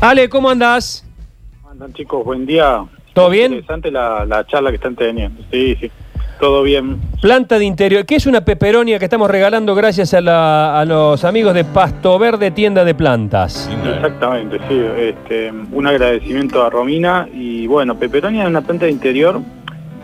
Ale, ¿cómo andás? ¿Cómo andan chicos? Buen día. ¿Todo bien? Interesante la, la charla que están teniendo. Sí, sí. Todo bien. Planta de interior, ¿qué es una peperonia que estamos regalando gracias a, la- a los amigos de Pasto Verde Tienda de Plantas? Exactamente, sí. Este, un agradecimiento a Romina. Y bueno, peperonia es una planta de interior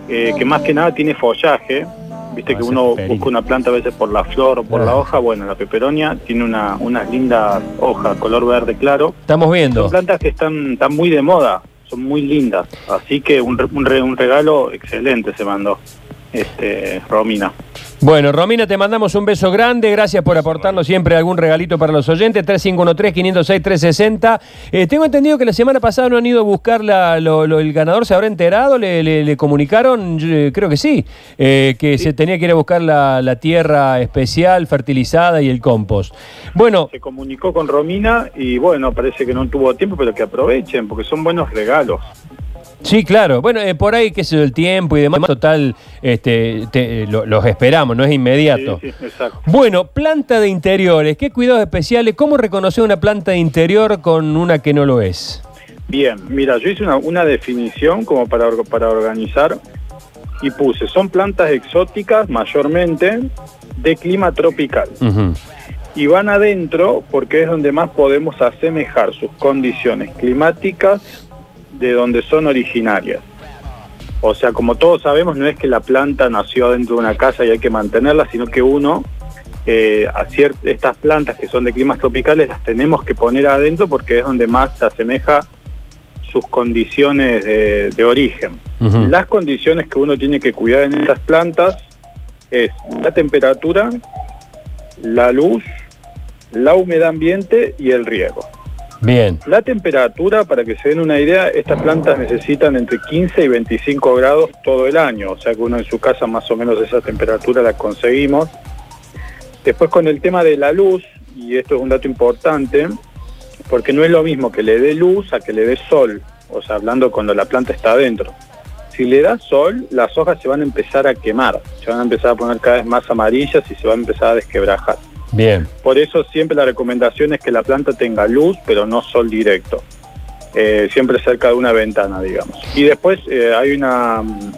eh, que más que nada tiene follaje. Viste que Ah, uno busca una planta a veces por la flor o por Ah. la hoja. Bueno, la peperonia tiene una, unas lindas hojas color verde claro. Estamos viendo. Son plantas que están, están muy de moda, son muy lindas. Así que un, un regalo excelente se mandó este, Romina. Bueno, Romina, te mandamos un beso grande. Gracias por aportarnos siempre algún regalito para los oyentes. 3513-506-360. Eh, tengo entendido que la semana pasada no han ido a buscar la- lo- lo- el ganador. ¿Se habrá enterado? ¿Le, le- le comunicaron? Yo, eh, creo que sí. eh, que se tenía que ir a buscar la, la tierra especial, fertilizada y el compost. Bueno, Se comunicó con Romina y bueno, parece que no tuvo tiempo, pero que aprovechen porque son buenos regalos. Sí, claro. Bueno, eh, por ahí, qué sé yo, el tiempo y demás, total, este, te- eh, lo- los esperamos, no es inmediato. Sí, sí, exacto. Bueno, planta de interiores, ¿qué cuidados especiales? ¿Cómo reconocer una planta de interior con una que no lo es? Bien, mira, yo hice una, una definición como para, or- para organizar y puse, son plantas exóticas mayormente de clima tropical. Ujú. y van adentro porque es donde más podemos asemejar sus condiciones climáticas de donde son originarias. O sea, como todos sabemos, no es que la planta nació dentro de una casa y hay que mantenerla, sino que uno, eh, a estas plantas que son de climas tropicales, las tenemos que poner adentro porque es donde más se asemeja sus condiciones de, de origen. Las condiciones que uno tiene que cuidar en estas plantas es la temperatura, la luz, la humedad ambiente y el riego. Bien, La temperatura, para que se den una idea, estas plantas necesitan entre 15 y 25 grados todo el año, o sea que uno en su casa más o menos esa temperatura la conseguimos. Después con el tema de la luz, y esto es un dato importante, porque no es lo mismo que le dé luz a que le dé sol, o sea, hablando cuando la planta está adentro. Si le da sol, las hojas se van a empezar a quemar, se van a empezar a poner cada vez más amarillas y se van a empezar a desquebrajar. Bien. Por eso siempre la recomendación es que la planta tenga luz, pero no sol directo. Eh, siempre cerca de una ventana, digamos. Y después eh, hay una... mm,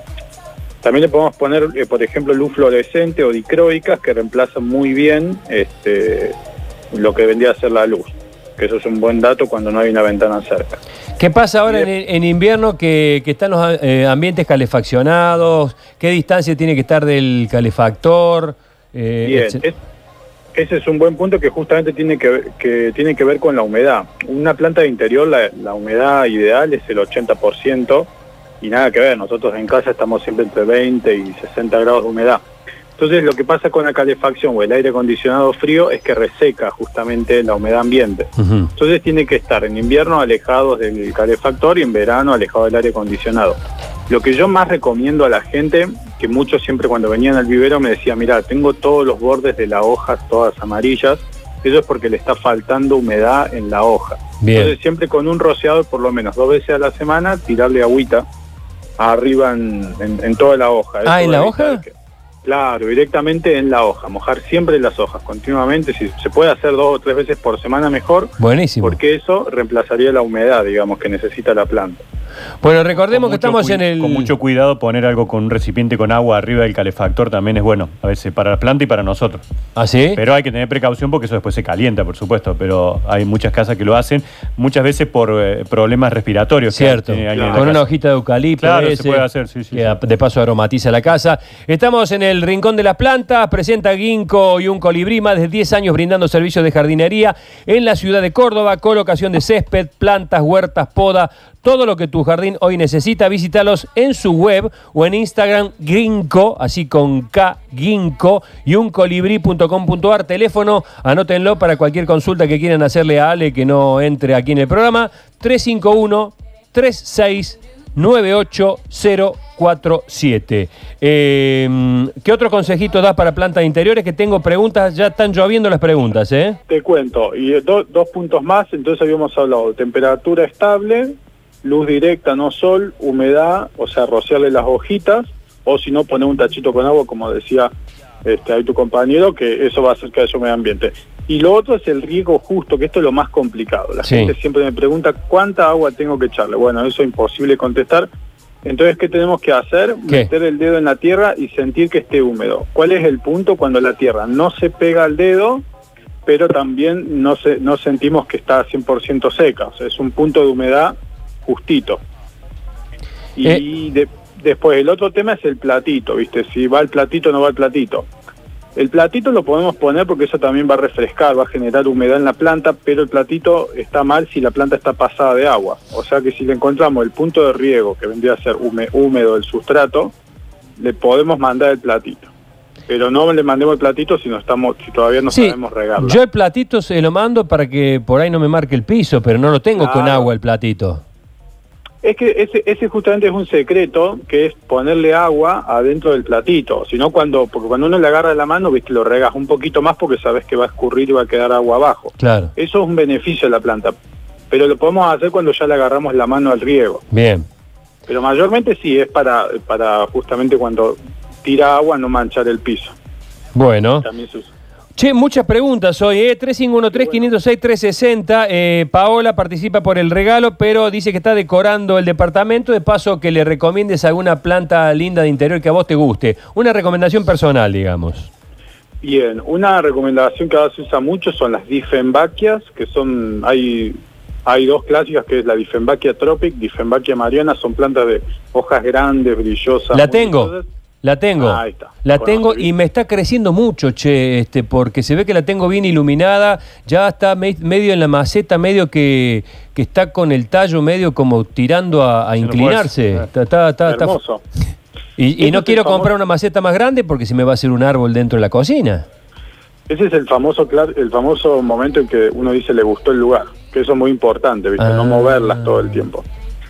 También le podemos poner, eh, por ejemplo, luz fluorescente o dicroicas que reemplazan muy bien este, lo que vendría a ser la luz. Que eso es un buen dato cuando no hay una ventana cerca. ¿Qué pasa ahora en, en invierno que, que están los ambientes calefaccionados? ¿Qué distancia tiene que estar del calefactor? Bien, es- ese es un buen punto que justamente tiene que, ver- que tiene que ver con la humedad. Una planta de interior, la, la humedad ideal es el 80% y nada que ver, nosotros en casa estamos siempre entre 20 y 60 grados de humedad. Entonces lo que pasa con la calefacción o el aire acondicionado frío es que reseca justamente la humedad ambiente. Entonces tiene que estar en invierno alejados del calefactor y en verano alejados del aire acondicionado. Lo que yo más recomiendo a la gente, que muchos siempre cuando venían al vivero me decían, mira, tengo todos los bordes de la hoja todas amarillas, eso es porque le está faltando humedad en la hoja. Bien. Entonces siempre con un rociador por lo menos dos veces a la semana, tirarle agüita arriba en, en- en toda la hoja. Ah, ¿en la hoja? que- claro, directamente en la hoja, mojar siempre las hojas, continuamente, si se puede hacer dos o tres veces por semana mejor, Buenísimo. porque eso reemplazaría la humedad, digamos, que necesita la planta. Bueno, recordemos que estamos en el... Con mucho cuidado poner algo con un recipiente con agua arriba del calefactor también es bueno, a veces para la planta y para nosotros. ¿Ah, sí? Pero hay que tener precaución porque eso después se calienta, por supuesto, pero hay muchas casas que lo hacen, muchas veces por eh, problemas respiratorios. que Cierto, en con una hojita de eucalipto. Claro, se puede hacer, sí, sí, que sí. de paso aromatiza la casa. Estamos en el Rincón de las Plantas, presenta Ginkgo y un colibrí, más de 10 años brindando servicios de jardinería en la ciudad de Córdoba, colocación de césped, plantas, huertas, poda, todo lo que tu jardín hoy necesita. Visítalos en su web o en Instagram Ginkgo, así con K, Ginkgo y un colibrí.com.ar. Teléfono, anótenlo para cualquier consulta que quieran hacerle a Ale que no entre aquí en el programa. 351 36 98047. Eh, ¿Qué otro consejito das para plantas interiores? Que tengo preguntas, ya están lloviendo las preguntas, ¿eh? Te cuento, y do- dos puntos más, entonces habíamos hablado de temperatura estable, luz directa, no sol, humedad, o sea, rociarle las hojitas, o si no, poner un tachito con agua, como decía este, ahí tu compañero, que eso va a hacer que haya medio ambiente. Y lo otro es el riego justo, que esto es lo más complicado. La Sí. gente siempre me pregunta cuánta agua tengo que echarle. Bueno, eso es imposible contestar. Entonces, ¿qué tenemos que hacer? ¿Qué? Meter el dedo en la tierra y sentir que esté húmedo. ¿Cuál es el punto cuando la tierra no se pega al dedo, pero también no, se, no sentimos que está 100% seca? O sea, es un punto de humedad justito. Y Eh. de- después el otro tema es el platito, ¿viste? Si va el platito o no va el platito. El platito lo podemos poner porque eso también va a refrescar, va a generar humedad en la planta, pero el platito está mal si la planta está pasada de agua. O sea que si le encontramos el punto de riego, que vendría a ser húmedo el sustrato, le podemos mandar el platito. Pero no le mandemos el platito si no estamos, si todavía no Sí, sabemos regarlo. yo el platito se lo mando para que por ahí no me marque el piso, pero no lo tengo con agua el platito. Es que ese, ese justamente es un secreto, que es ponerle agua adentro del platito. Si no, cuando, porque cuando uno le agarra la mano, viste, lo regas un poquito más porque sabes que va a escurrir y va a quedar agua abajo. Claro. Eso es un beneficio de la planta. Pero lo podemos hacer cuando ya le agarramos la mano al riego. Bien. Pero mayormente sí, es para, para justamente cuando tira agua no manchar el piso. Bueno. También se usa. Che, muchas preguntas hoy, ¿eh? 3513-506-360. Eh, Paola participa por el regalo, pero dice que está decorando el departamento. De paso, que le recomiendes alguna planta linda de interior que a vos te guste. Una recomendación personal, digamos. Bien, una recomendación que ahora se usa mucho son las difenbaquias, que son, hay, hay dos clásicas, que es la difenbaquia tropic, difenbaquia mariana, son plantas de hojas grandes, brillosas. La tengo. La tengo. Ah, ahí está. La Bueno, tengo y me está creciendo mucho, che, este, porque se ve que la tengo bien iluminada. Ya está me- medio en la maceta, medio que, que está con el tallo medio como tirando a, Se inclinarse. Está- está- Hermoso. Y, no quiero comprar una maceta más grande porque si me va a hacer un árbol dentro de la cocina. Ese es el famoso el famoso momento en que uno dice le gustó el lugar, que eso es muy importante, ¿viste? Ah. no moverlas todo el tiempo.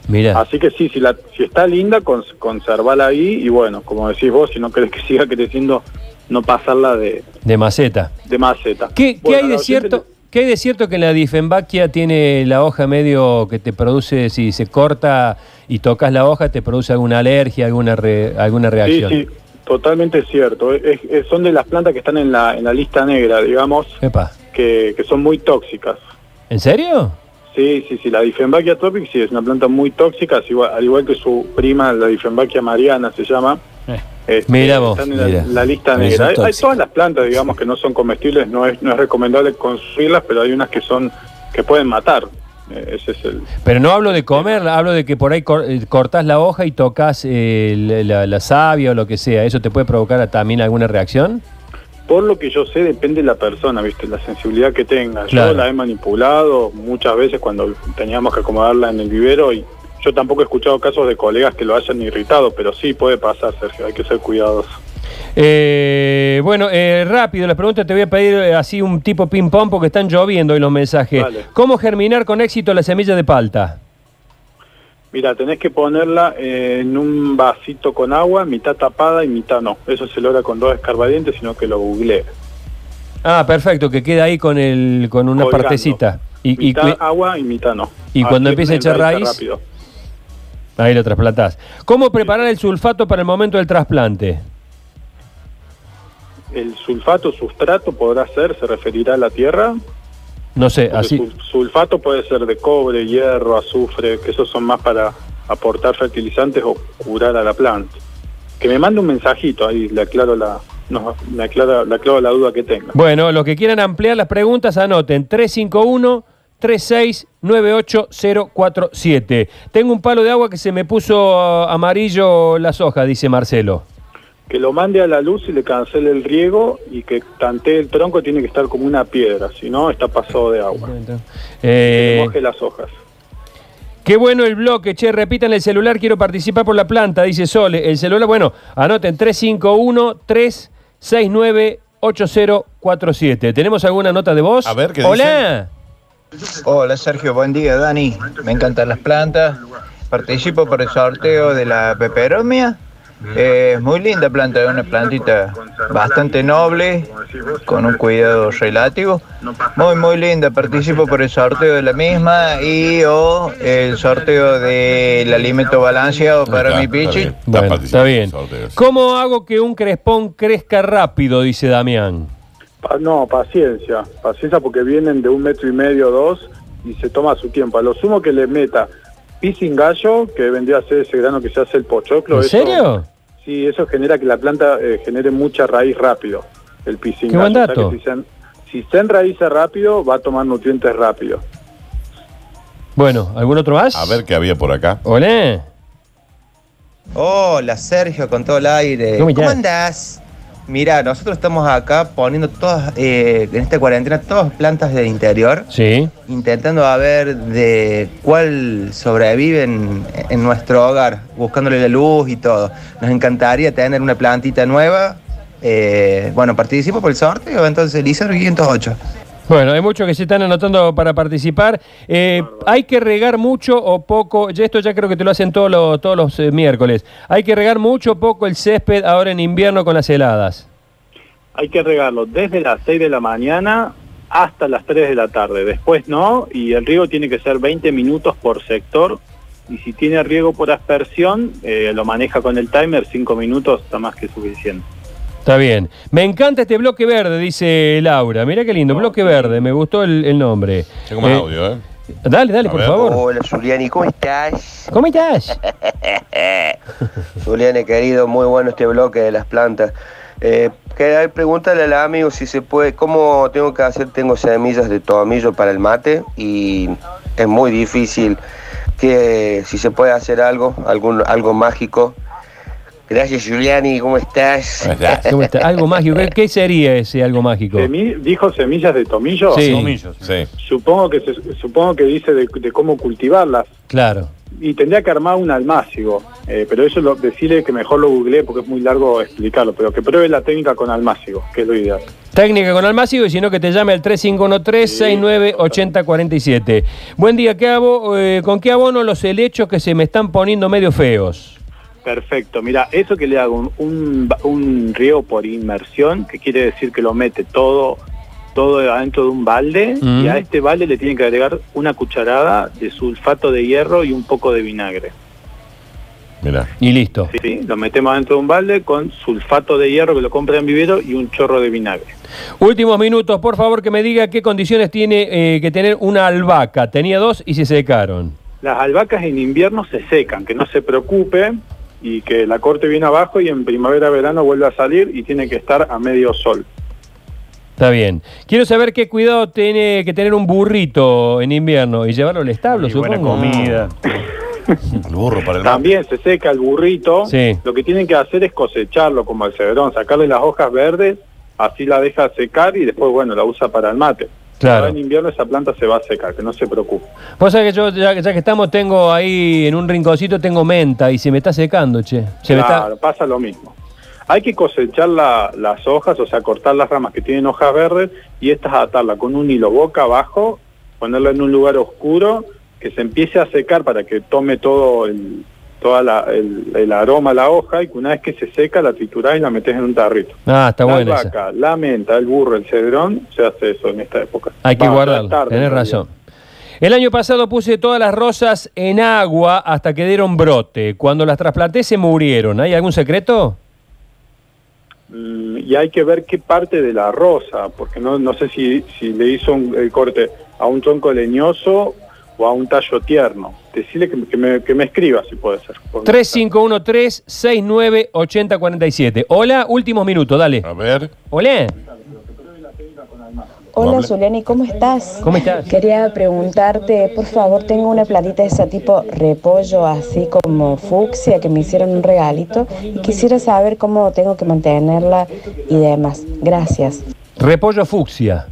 Mira. Así que sí, si, la, si está linda, cons- conservala ahí y bueno, como decís vos, si no querés que siga creciendo, no pasarla de, De maceta. de maceta. ¿Qué, qué hay de cierto? ¿Qué hay de cierto que la difenbaquia tiene la hoja medio que te produce, si se corta y tocas la hoja, te produce alguna alergia, alguna re- alguna Sí, reacción? sí, totalmente cierto. Es- es- son de las plantas que están en la, en la lista negra, digamos, que, que son muy tóxicas. ¿En serio? Sí, sí, sí, la Difenbachia tropic sí es una planta muy tóxica, igual- al igual que su prima, la Difenbachia mariana se llama. Eh. Este, Mira vos, Están en la, mira. la lista negra. Hay, todas las plantas, digamos, que no son comestibles, no es, no es recomendable consumirlas, pero hay unas que son que pueden matar. Eh, ese es el... Pero no hablo de comer, hablo de que por ahí cor- eh, cortás la hoja y tocas eh, la, la- la savia o lo que sea. ¿Eso te puede provocar también alguna reacción? Por lo que yo sé, depende de la persona, ¿viste? La sensibilidad que tenga. Claro. Yo la he manipulado muchas veces cuando teníamos que acomodarla en el vivero y yo tampoco he escuchado casos de colegas que lo hayan irritado, pero sí puede pasar, Sergio, hay que ser cuidadosos. Eh, bueno, eh, rápido, las preguntas te voy a pedir eh, así un tipo ping-pong porque están lloviendo hoy los mensajes. ¿Cómo germinar con éxito la semilla de palta? Mira, tenés que ponerla eh, en un vasito con agua, mitad tapada y mitad no. Eso se logra con dos escarbadientes, sino que lo googleé. Ah, perfecto, que queda ahí con el con una Colgando. partecita. Y, mitad agua y mitad no. y cuando Así empiece a echar raíz- rápido. ahí lo trasplantás. ¿Cómo preparar el sulfato para el momento del trasplante? El sulfato sustrato podrá ser, se referirá a la tierra. No sé, Porque así. sul- sulfato puede ser de cobre, hierro, azufre, que esos son más para aportar fertilizantes o curar a la planta. Que me mande un mensajito ahí, le aclaro la, no, me aclara, le aclaro la duda que tenga. Bueno, los que quieran ampliar las preguntas, anoten 351 369847. Tengo un palo de agua que se me puso ah, amarillo las hojas, dice Marcelo. Que lo mande a la luz y le cancele el riego y que tantee el tronco tiene que estar como una piedra, si no está pasado de agua. Que Eh, le moje las hojas. qué bueno el bloque, che, repitan el celular, quiero participar por la planta, dice Sole. El celular, bueno, anoten 351 369 8047. ¿Tenemos alguna nota de voz? A ver, ¿qué Hola. Hola Sergio, buen día Dani. Me encantan las plantas. Participo por el sorteo de la peperomia. Es muy linda planta, es una plantita bastante noble, con un cuidado relativo. Muy, muy linda. Participo por el sorteo de la misma y o el sorteo del alimento balanceado para Está- mi está pichi. bien. Bueno, está en bien. sorteos. ¿Cómo hago que un crespón crezca rápido? Dice Damián. Pa- no, paciencia, paciencia porque vienen de un metro y medio, dos, y se toma su tiempo. A lo sumo que le meta pising gallo, que vendría a ser ese grano que se hace el pochoclo. ¿En eso- serio? Sí, eso genera que la planta eh, genere mucha raíz rápido, el pising Qué buen gallo. O sea dato. que si, se, en- si se enraiza rápido, va a tomar nutrientes rápido. Bueno, ¿algún otro más? A ver qué había por acá. Olé. Hola Sergio, con todo el aire. ¿Cómo ¿Cómo, andás? Mira, nosotros estamos acá poniendo todas, eh, en esta cuarentena, todas plantas de interior, Sí. intentando a ver de cuál sobrevive en, en nuestro hogar, buscándole la luz y todo. Nos encantaría tener una plantita nueva. Eh, bueno, participo por el sorteo, entonces Lizar 508. Bueno, hay muchos que se están anotando para participar. Eh, ¿Hay que regar mucho o poco? Ya esto ya creo que te lo hacen todos los, todos los eh, miércoles. ¿Hay que regar mucho o poco el césped ahora en invierno con las heladas? Hay que regarlo desde las 6 de la mañana hasta las 3 de la tarde. Después no, y el riego tiene que ser 20 minutos por sector. Y si tiene riego por aspersión, eh, lo maneja con el timer, 5 minutos está más que suficiente. Está bien. Me encanta este bloque verde, dice Laura. Mira qué lindo, bloque verde. Me gustó el, el nombre. Tengo más Eh, audio, ¿eh? Dale, dale, A por ver. favor. Hola Juliani, ¿cómo estás? ¿Cómo estás? Juliani, querido, muy bueno este bloque de las plantas. Eh, quería preguntarle al amigo si se puede, cómo tengo que hacer, tengo semillas de tomillo para el mate y es muy difícil que si se puede hacer algo, algún, algo mágico. Gracias Juliani, ¿cómo estás? ¿Cómo estás? ¿Cómo está? Algo mágico. ¿Qué, sería ese algo mágico? Semi- ¿Dijo semillas de tomillo? Sí. Tomillos. Sí. Supongo que se- supongo que dice de, de cómo cultivarlas. Claro. Y tendría que armar un almácigo, eh, pero eso lo, decirle que mejor lo googleé porque es muy largo explicarlo, pero que pruebe la técnica con almácigo, que es lo ideal. Técnica con almácigo y si no que te llame al 3513-698047. Buen día, ¿qué abo- eh, ¿con qué abono los helechos que se me están poniendo medio feos? Perfecto, mira, eso que le hago un, un, un riego por inmersión, que quiere decir que lo mete todo, todo adentro de un balde, Mm. y a este balde le tienen que agregar una cucharada de sulfato de hierro y un poco de vinagre. Mira. Y listo. ¿sí? Lo metemos dentro de un balde con sulfato de hierro que lo compra en vivero y un chorro de vinagre. Últimos minutos, por favor, que me diga qué condiciones tiene eh, que tener una albahaca. Tenía dos y se secaron. Las albahacas en invierno se secan, que no se preocupe y que la corte viene abajo y en primavera-verano vuelve a salir y tiene que estar a medio sol. Está bien. Quiero saber qué cuidado tiene que tener un burrito en invierno y llevarlo al establo, Y buena supongo. comida. El burro para el mate. También se seca el burrito. Sí. Lo que tienen que hacer es cosecharlo como el cedrón, sacarle las hojas verdes, así la deja secar y después, bueno, la usa para el mate. Claro. En invierno esa planta se va a secar, que no se preocupe. Vos sabés que yo, ya, ya que estamos, tengo ahí en un rinconcito, tengo menta y se me está secando, che. Se me está... pasa lo mismo. Hay que cosechar la- las hojas, o sea, cortar las ramas que tienen hojas verdes y estas atarla con un hilo boca abajo, ponerla en un lugar oscuro, que se empiece a secar para que tome todo el, toda la- el, el aroma a la hoja y que una vez que se seca la triturás y la metes en un tarrito. Ah, está la buena esa. albahaca, la menta, el burro, el cedrón, se hace eso en esta época. Hay que guardarlo, tenés razón. El año pasado puse todas las rosas en agua hasta que dieron brote. Cuando las trasplanté se murieron. ¿Hay algún secreto? Mm, y hay que ver qué parte de la rosa, porque no, no sé si, si le hizo un- el corte a un tronco leñoso o a un tallo tierno. Decirle que, que me, que me escriba si puede ser. por 3513-698047. Hola, últimos minutos, dale. A ver. Hola. Hola, Zuliani, ¿cómo estás? ¿Cómo estás? Quería preguntarte, por favor, tengo una plantita de ese tipo repollo así como fucsia que me hicieron un regalito y quisiera saber cómo tengo que mantenerla y demás. Gracias. Repollo fucsia.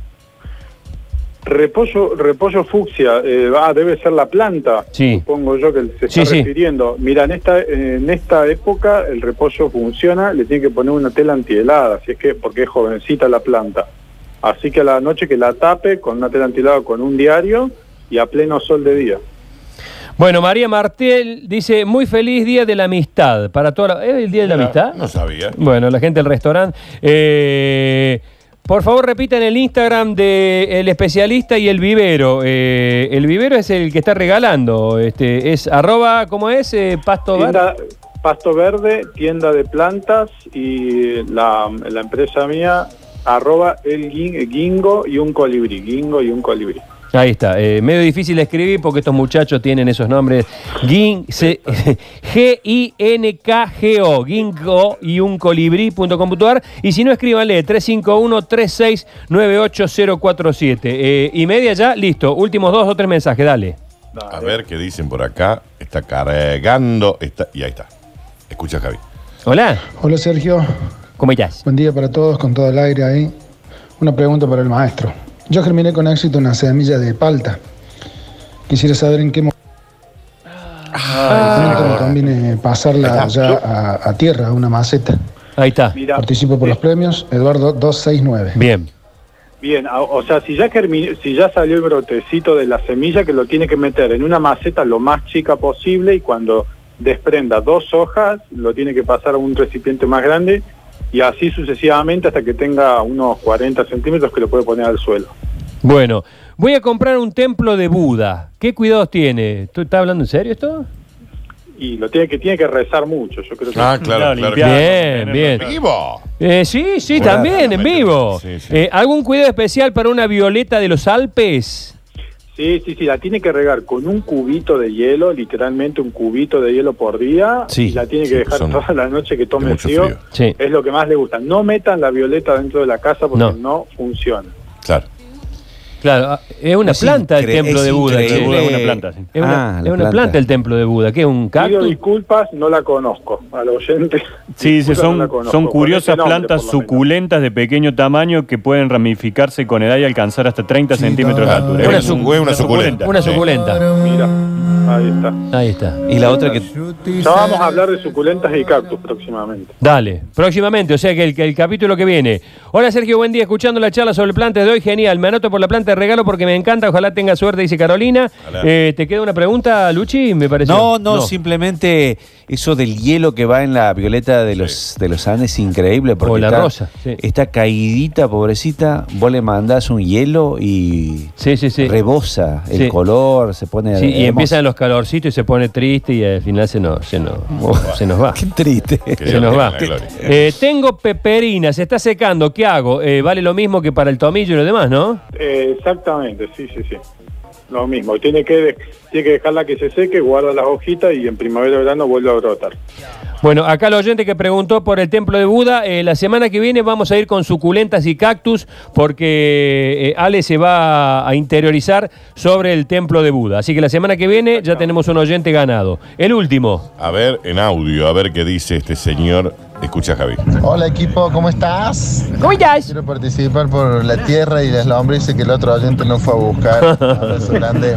Repollo, repollo fucsia, eh, ah, debe ser la planta, Sí. supongo yo que se está Sí, sí. refiriendo. Mira, en esta, en esta época el repollo funciona, le tiene que poner una tela antihelada, si es que, porque es jovencita la planta. Así que a la noche que la tape con una tela antihelada con un diario y a pleno sol de día. Bueno, María Martel dice, muy feliz día de la amistad. Para toda la... ¿Es el día de la amistad? No sabía. Bueno, la gente del restaurante. Eh, por favor, repitan el Instagram del especialista y el vivero. Eh, el vivero es el que está regalando. Este, es arroba, ¿cómo es? Eh, pasto Verde. Tienda, Pasto Verde, tienda de plantas y la, la empresa mía arroba el guin- guingo y un colibrí, guingo y un colibrí. Ahí está. eh, medio difícil de escribir porque estos muchachos tienen esos nombres. G-I-N-K-G-O. Gingo y un colibrí.com.ar. Y si no, escríbanle 351-3698-047. Eh, y media ya, listo. Últimos dos o tres mensajes, dale. A ver qué dicen por acá. Está cargando. Está, y ahí está. Escucha, Javi. Hola, Hola Sergio, ¿cómo estás? buen día para todos, con todo el aire ahí. Una pregunta para el maestro. Yo germiné con éxito una semilla de palta. Quisiera saber en qué momento me conviene pasarla ya a, a tierra, a una maceta. Ahí está. Mira, Participo por los premios, Eduardo 269. Bien. Bien, a- o sea, si ya, si ya salió el brotecito de la semilla, que lo tiene que meter en una maceta lo más chica posible y cuando desprenda dos hojas, lo tiene que pasar a un recipiente más grande y así sucesivamente hasta que tenga unos 40 centímetros que lo puede poner al suelo. Bueno, voy a comprar un templo de Buda. ¿Qué cuidados tiene? ¿Tú estás hablando en serio esto? Y lo tiene que tiene que rezar mucho, yo creo que Ah, claro, claro. Bien, bien. ¡Vivo! Eh, sí, sí, Bueno, también, en vivo. sí, sí. Eh, ¿Algún cuidado especial para una violeta de los Alpes? Sí, sí, sí, la tiene que regar con un cubito de hielo, literalmente un cubito de hielo por día, Sí, y la tiene sí, que dejar toda la noche que tome frío. frío. Sí. Es lo que más le gusta. No metan la violeta dentro de la casa porque No. no, funciona. Claro. Claro, ah, es una Es planta el templo de Buda. es una planta, sí. Es una, es la una planta. el templo de Buda. ¿Qué es un Pido cactus? disculpas, no la conozco. Al oyente. Sí, no son, conozco. son Con curiosas nombre, plantas suculentas de pequeño tamaño que pueden ramificarse con edad y alcanzar hasta 30 centímetros de altura. Una Es un- una suculenta. Una Sí. suculenta. Mira, ahí está. Ahí está. Y la otra que Ya vamos a hablar de suculentas y cactus próximamente. Dale, próximamente, o sea que el, que el capítulo que viene. Hola Sergio, buen día, escuchando la charla sobre plantas de hoy, genial. Me anoto por la planta de regalo porque me encanta, ojalá tenga suerte, dice Carolina. Eh, ¿Te queda una pregunta, Luchi? Me parece. No, no, simplemente eso del hielo que va en la violeta de los, de los Andes es increíble. Porque O la está, rosa, sí. Está caidita, pobrecita. Vos le mandás un hielo y Sí, sí, sí. rebosa el Sí. color, se pone. Sí, y empiezan los calorcitos y se pone triste y al final se nos, se nos, se nos va. Qué triste. Se nos va. Eh, tengo peperina, se está secando, ¿qué hago? Eh, vale lo mismo que para el tomillo y lo demás, ¿no? Eh, exactamente, sí, sí, sí. Lo mismo. Tiene que, tiene que dejarla que se seque, guarda las hojitas y en primavera o verano vuelve a brotar. Bueno, acá el oyente que preguntó por el templo de Buda, eh, la semana que viene vamos a ir con suculentas y cactus porque eh, Ale se va a interiorizar sobre el templo de Buda. Así que la semana que viene ya tenemos un oyente ganado. El último. A ver, en audio, a ver qué dice este señor. Escucha, Javi. Hola equipo, ¿cómo estás? ¿Cómo estás? Quiero participar por la tierra y las lombrices que el otro oyente no fue a buscar. Abrazo grande.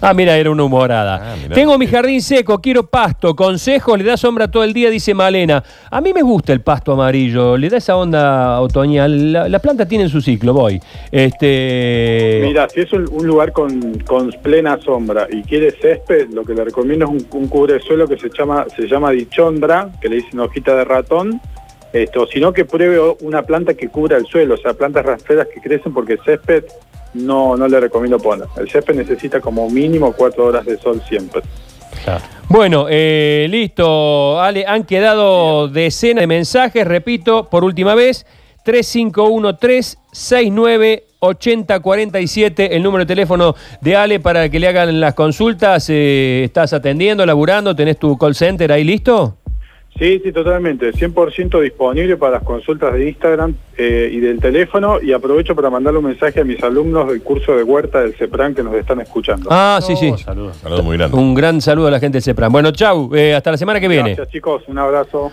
Ah, mira, era una humorada. Ah. Tengo mi jardín seco, quiero pasto, consejos, le da sombra todo el día, dice Malena. A mí me gusta el pasto amarillo, le da esa onda otoñal. La- Las plantas tienen su ciclo, voy. Este. Mira, si es un, un lugar con, con plena sombra y quiere césped, lo que le recomiendo es un, un cubresuelo que se llama se llama dichondra, que le dicen hojita de ratón, esto, sino que pruebe una planta que cubra el suelo, o sea, plantas rastreras que crecen porque el césped no, no le recomiendo poner. El césped necesita como mínimo cuatro horas de sol siempre. Bueno, eh, listo, Ale, han quedado decenas de mensajes, repito, por última vez, 3513-698047, el número de teléfono de Ale para que le hagan las consultas, eh, estás atendiendo, laburando, tenés tu call center ahí listo. Sí, sí, totalmente. 100% disponible para las consultas de Instagram eh, y del teléfono. Y aprovecho para mandarle un mensaje a mis alumnos del curso de huerta del CEPRAN que nos están escuchando. Ah, sí, sí. Saludos. Saludos muy grandes. Un gran saludo a la gente del CEPRAN. Bueno, chau, eh, hasta la semana que viene. Gracias, chicos. Un abrazo.